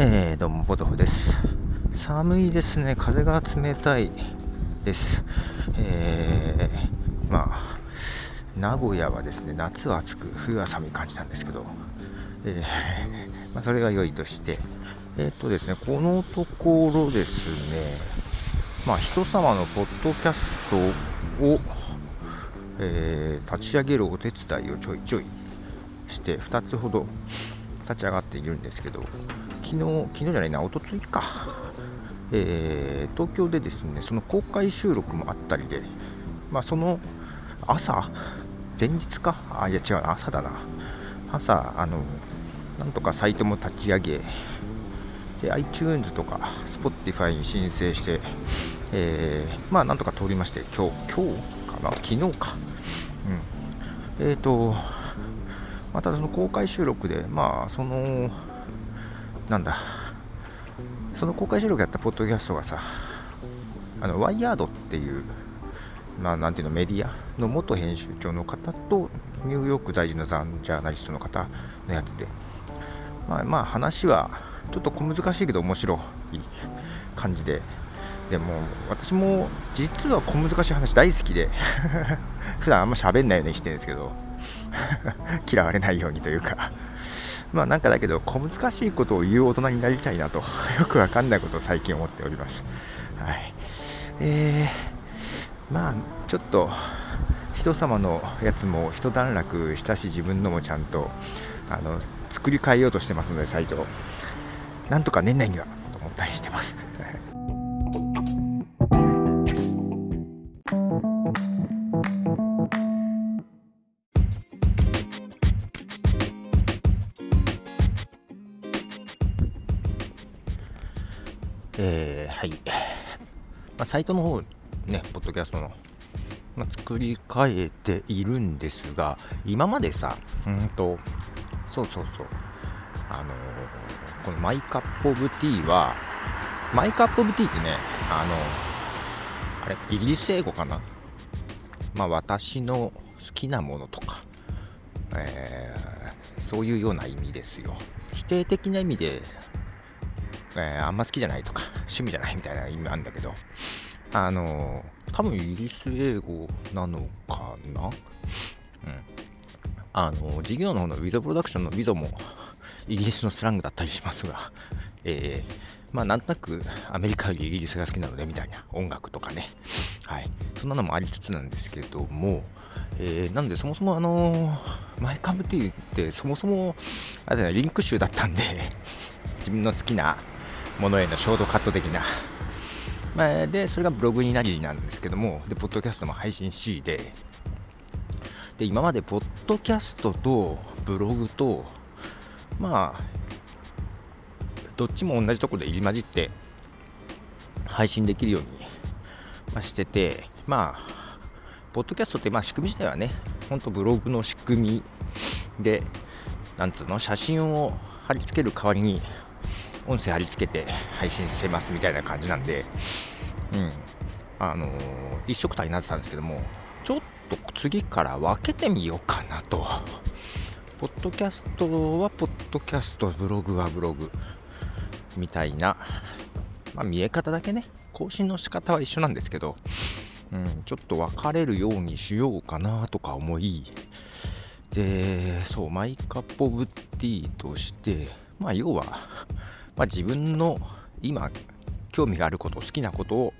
えー、どうも、ポトフです。寒いですね、風が冷たいです。えー、まあ、名古屋はですね、夏は暑く、冬は寒い感じなんですけど、えーまあ、それが良いとして、えっ、とですね、このところですね、まあ、人様のポッドキャストを、えー立ち上げるお手伝いをちょいちょいして、2つほど立ち上がっているんですけど、昨日、昨日じゃないな、おとついか、えー東京でですね、その公開収録もあったりで、まあ、その朝、前日か、あ、いや違う、朝だな、朝、あの、なんとかサイトも立ち上げ、で iTunes とか Spotify に申請して、えーまあなんとか通りまして、今日、今日かな、昨日か。うん、えっ、と、またその公開収録で、まあその、なんだ、その公開収録やったポッドキャストがさ、あのワイヤードっていう、まあなんていうの、メディアの元編集長の方と、ニューヨーク在住のザンジャーナリストの方のやつで、まあ、まあ話はちょっと小難しいけど面白い感じで、でも私も実は小難しい話大好きで、普段あんま喋んないようにしてるんですけど、嫌われないようにというか、まあなんかだけど小難しいことを言う大人になりたいなと、よくわかんないことを最近思っております。はい。えー、まあちょっと人様のやつも一段落したし自分のもちゃんとあの作り変えようとしてますのでサイトなんとか年内にはと思ったりしてますえー、はい、まあ、サイトの方ねポッドキャストのまあ、作り変えているんですが、今までさ、うんと、そうそうそう、あのーこのマイカップオブティーは、マイカップオブティーってね、あのあれ、イギリス英語かな？まあ、私の好きなものとか、えーそういうような意味ですよ。否定的な意味で、えーあんま好きじゃないとか、趣味じゃないみたいな意味なんだけど、あの多分イギリス英語なのかな？うん。あの事業の方のウィゾプロダクションのウィゾもイギリスのスラングだったりしますが、えーまあなんとなくアメリカよりイギリスが好きなのでみたいな音楽とかね、はい、そんなのもありつつなんですけども、えーなのでそもそもあのマイカムティーってそもそもあれだねリンク集だったんで自分の好きなものへのショートカット的な。まあ、で、それがブログになりなんですけども、で、ポッドキャストも配信しで、で、今までポッドキャストとブログと、まあ、どっちも同じところで入り混じって配信できるように、してて、まあ、ポッドキャストって、まあ、仕組み自体はね、ほんとブログの仕組みで、なんつうの、写真を貼り付ける代わりに、音声貼り付けて配信してますみたいな感じなんで、うん、あのー一緒くたになってたんですけども、ちょっと次から分けてみようかなと。ポッドキャストはポッドキャスト、ブログはブログ。みたいな、まあ、見え方だけね、更新の仕方は一緒なんですけど、うん、ちょっと分かれるようにしようかなとか思い、で、そう、マイカップオブティーとして、まあ、要は、まあ、自分の今興味があること好きなことを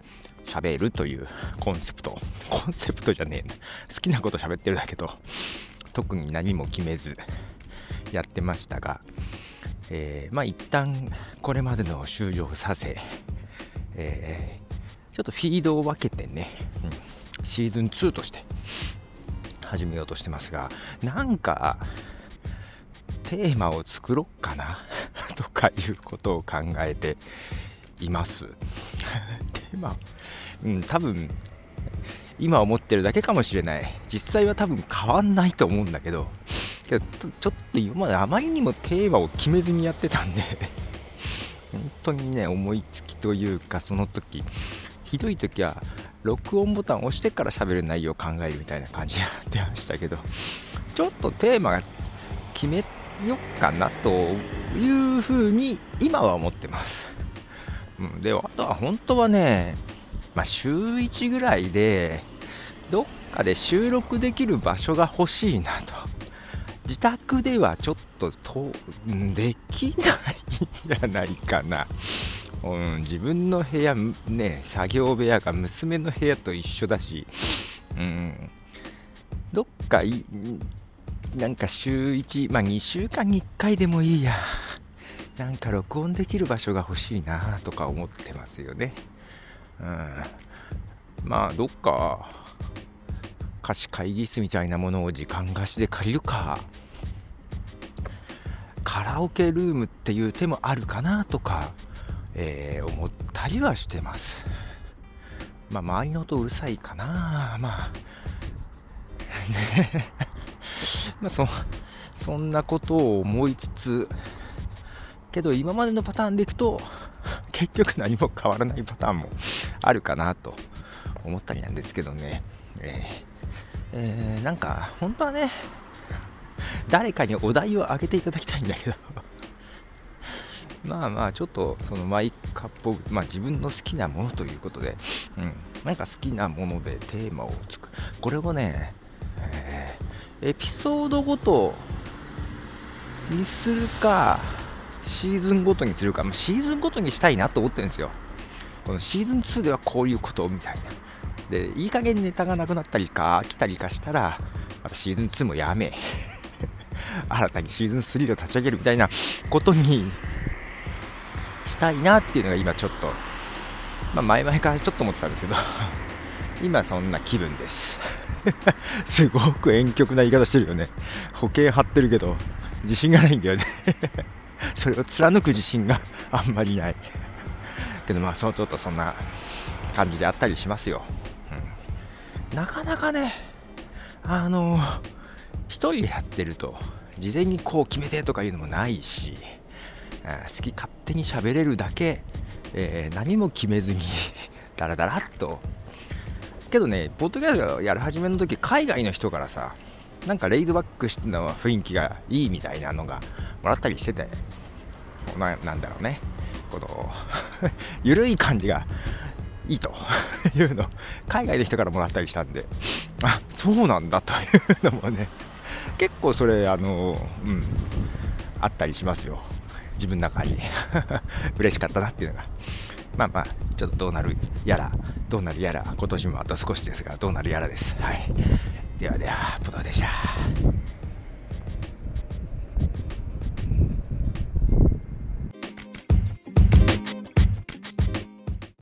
喋るというコンセプト。コンセプトじゃねえな。好きなこと喋ってるだけど特に何も決めずやってましたが、えーまあ一旦これまでの終了させ、えーちょっとフィードを分けてね、うんシーズン2として始めようとしてますがなんかテーマを作ろっかな。かいうことを考えています。テーマ、うん、多分今思ってるだけかもしれない。実際は多分変わんないと思うんだけど、ちょっと今まであまりにもテーマを決めずにやってたんで、本当にね、思いつきというか、その時ひどい時は録音ボタンを押してから喋る内容を考えるみたいな感じでやってましたけどちょっとテーマが決めよっかなというふうに今は思ってます。うん、であとは本当はね、まあ、週1ぐらいでどっかで収録できる場所が欲しいなと。自宅ではちょっととできないんじゃないかな、うん、自分の部屋ね作業部屋が娘の部屋と一緒だし、うん、どっかいなんか週1まあ2週間に1回でもいいや。なんか録音できる場所が欲しいなとか思ってますよね。うん、まあどっか貸し会議室みたいなものを時間貸しで借りるか。カラオケルームっていう手もあるかなとか、えー、思ったりはしてます。まあ周りの音うるさいかな。まあね。まあそそんなことを思いつつけど今までのパターンでいくと 結局何も変わらないパターンもあるかなと思ったりなんですけどね、えーえー、なんか本当はね誰かにお題をあげていただきたいんだけど。まあまあちょっとそのマイカップまあ自分の好きなものということで、うん、なんか好きなものでテーマをつく。これをね、エピソードごとにするかシーズンごとにするか、ま、シーズンごとにしたいなと思ってるんですよ。このシーズン2ではこういうことみたいな。で、いい加減ネタがなくなったりか、来たりかしたら、またシーズン2もやめ、新たにシーズン3を立ち上げるみたいなことにしたいなっていうのが今ちょっと、まあ、前々からちょっと思ってたんですけど、今そんな気分です。すごく遠曲な言い方してるよね。保険張ってるけど、自信がないんだよね。それを貫く自信が あんまりない。けどまあそのちょっとそんな感じであったりしますよ、うん、なかなかねあの一人でやってると事前にこう決めてとかいうのもないし好き勝手に喋れるだけ、えー、何も決めずにダラダラっとけどねポッドキャストやる始めの時海外の人からさなんかレイドバックしての雰囲気がいいみたいなのがもらったりしててななんだろうねこの 緩い感じがいいと いうの海外の人からもらったりしたんであそうなんだというのもね結構それあのうんあったりしますよ。自分の中に。嬉しかったなっていうのが。まあまあちょっとどうなるやら。どうなるやら今年もあと少しですがどうなるやらです。はい。ではではポトでした。